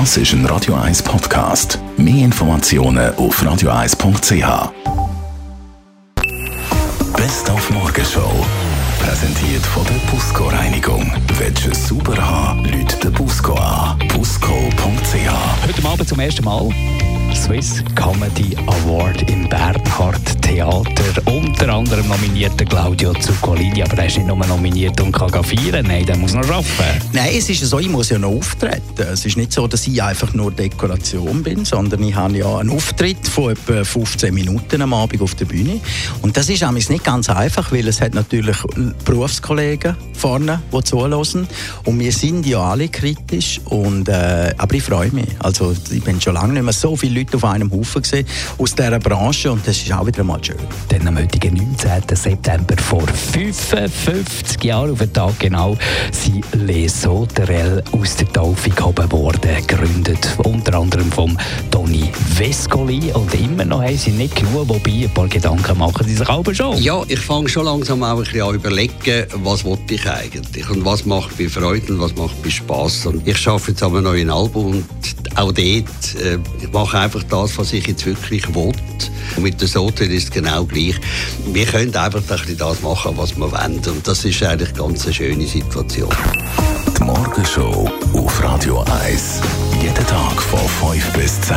Das ist ein Radio 1 Podcast. Mehr Informationen auf radio1.ch. Best auf Morgenshow. Präsentiert von der Busco Reinigung. Willst du es sauber haben, Leute den Busco an. Busco.ch. Heute Abend zum ersten Mal Swiss Comedy Award im Bernhard Theater. Anderem nominiert der Claudio Zuccolini, aber er ist nicht nur nominiert und kann feiern. Nein, der muss noch arbeiten. Nein, es ist so, ich muss ja noch auftreten. Es ist nicht so, dass ich einfach nur Dekoration bin, sondern ich habe ja einen Auftritt von etwa 15 Minuten am Abend auf der Bühne. Und das ist nicht ganz einfach, weil es hat natürlich Berufskollegen vorne, die zuhören. Und wir sind ja alle kritisch. Und, äh, aber ich freue mich. Also, ich bin schon lange nicht mehr so viele Leute auf einem Haufen gesehen aus dieser Branche und das ist auch wieder mal schön. Dann am heutigen 19. September vor 55 Jahren auf den Tag genau sind Les Sauterelles aus der Taufe gehoben worden, gegründet unter anderem vom Toni Vescoli und immer noch haben sie nicht genug, wobei ein paar Gedanken machen sie sich aber schon. Ja, ich fange schon langsam auch ein bisschen an überlegen, was wollte ich eigentlich und was macht mir Freude und was macht mir Spass und ich arbeite jetzt aber noch ein Album und auch dort, äh, ich mache einfach das, was ich jetzt wirklich will. Und mit der Sote ist es genau gleich. Wir können einfach ein das machen, was wir wollen. Und das ist eigentlich ganz eine schöne Situation. Die Morgenshow auf Radio 1. Jeden Tag von 5 bis 10.